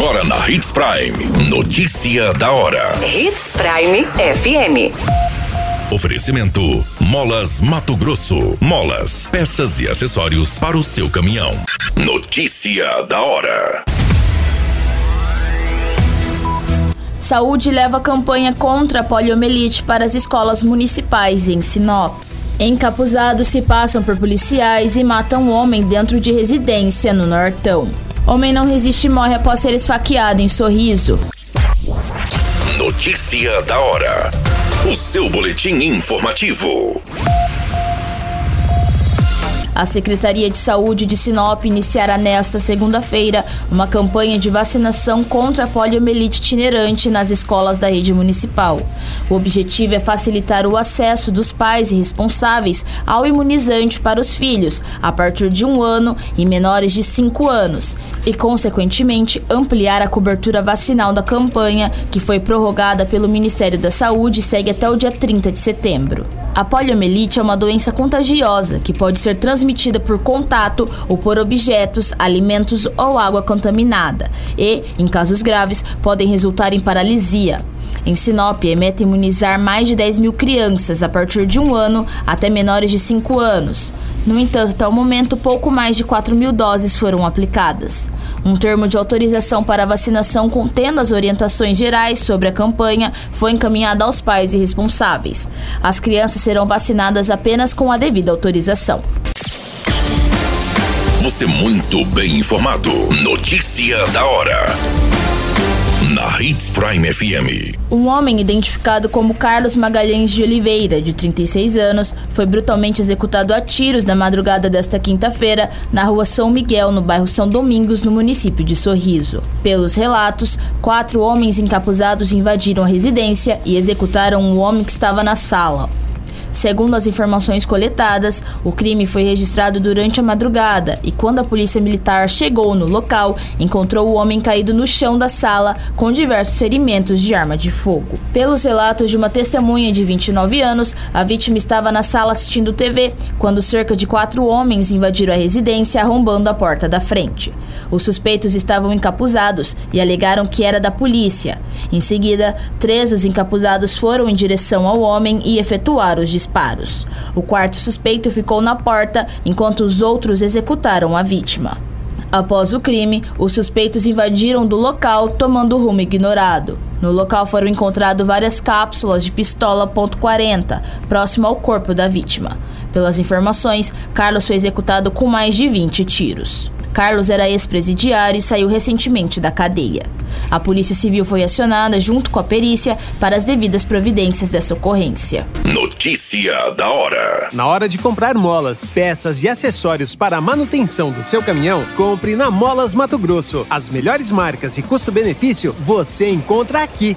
Agora na Hits Prime. Notícia da hora. Hits Prime FM. Oferecimento: Molas Mato Grosso. Molas, peças e acessórios para o seu caminhão. Notícia da hora. Saúde leva campanha contra a poliomielite para as escolas municipais em Sinop. Encapuzados se passam por policiais e matam um homem dentro de residência no Nortão. Homem não resiste e morre após ser esfaqueado em Sorriso. Notícia da hora. O seu boletim informativo. A Secretaria de Saúde de Sinop iniciará nesta segunda-feira uma campanha de vacinação contra a poliomielite itinerante nas escolas da rede municipal. O objetivo é facilitar o acesso dos pais e responsáveis ao imunizante para os filhos a partir de um ano e menores de cinco anos e, consequentemente, ampliar a cobertura vacinal da campanha, que foi prorrogada pelo Ministério da Saúde e segue até o dia 30 de setembro. A poliomielite é uma doença contagiosa que pode ser transmitida por contato ou por objetos, alimentos ou água contaminada e, em casos graves, podem resultar em paralisia. Em Sinop, é meta imunizar mais de 10 mil crianças a partir de um ano até menores de 5 anos. No entanto, até o momento, pouco mais de 4 mil doses foram aplicadas. Um termo de autorização para vacinação contendo as orientações gerais sobre a campanha foi encaminhado aos pais e responsáveis. As crianças serão vacinadas apenas com a devida autorização. Você muito bem informado. Notícia da hora na Hits Prime FM. Um homem identificado como Carlos Magalhães de Oliveira, de 36 anos, foi brutalmente executado a tiros na madrugada desta quinta-feira na rua São Miguel, no bairro São Domingos, no município de Sorriso. Pelos relatos, quatro homens encapuzados invadiram a residência e executaram um homem que estava na sala. Segundo as informações coletadas, o crime foi registrado durante a madrugada e quando a polícia militar chegou no local, encontrou o homem caído no chão da sala com diversos ferimentos de arma de fogo. Pelos relatos de uma testemunha de 29 anos, a vítima estava na sala assistindo TV quando cerca de quatro homens invadiram a residência arrombando a porta da frente. Os suspeitos estavam encapuzados e alegaram que era da polícia. Em seguida, três dos encapuzados foram em direção ao homem e efetuaram os disparos. O quarto suspeito ficou na porta enquanto os outros executaram a vítima. Após o crime, os suspeitos invadiram do local tomando rumo ignorado. No local foram encontradas várias cápsulas de pistola .40, próximo ao corpo da vítima. Pelas informações, Carlos foi executado com mais de 20 tiros. Carlos era ex-presidiário e saiu recentemente da cadeia. A Polícia Civil foi acionada junto com a perícia para as devidas providências dessa ocorrência. Notícia da hora. Na hora de comprar molas, peças e acessórios para a manutenção do seu caminhão, compre na Molas Mato Grosso. As melhores marcas e custo-benefício você encontra aqui.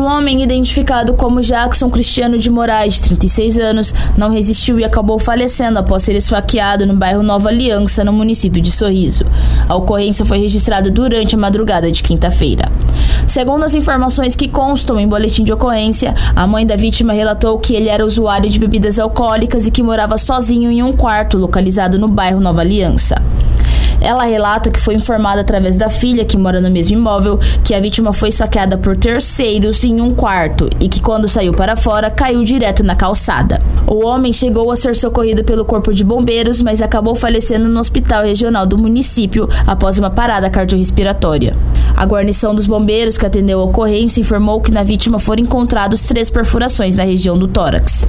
Um homem identificado como Jackson Cristiano de Moraes, de 36 anos, não resistiu e acabou falecendo após ser esfaqueado no bairro Nova Aliança, no município de Sorriso. A ocorrência foi registrada durante a madrugada de quinta-feira. Segundo as informações que constam em boletim de ocorrência, a mãe da vítima relatou que ele era usuário de bebidas alcoólicas e que morava sozinho em um quarto localizado no bairro Nova Aliança. Ela relata que foi informada através da filha, que mora no mesmo imóvel, que a vítima foi saqueada por terceiros em um quarto e que, quando saiu para fora, caiu direto na calçada. O homem chegou a ser socorrido pelo Corpo de Bombeiros, mas acabou falecendo no hospital regional do município após uma parada cardiorrespiratória. A guarnição dos bombeiros que atendeu a ocorrência informou que na vítima foram encontrados três perfurações na região do tórax.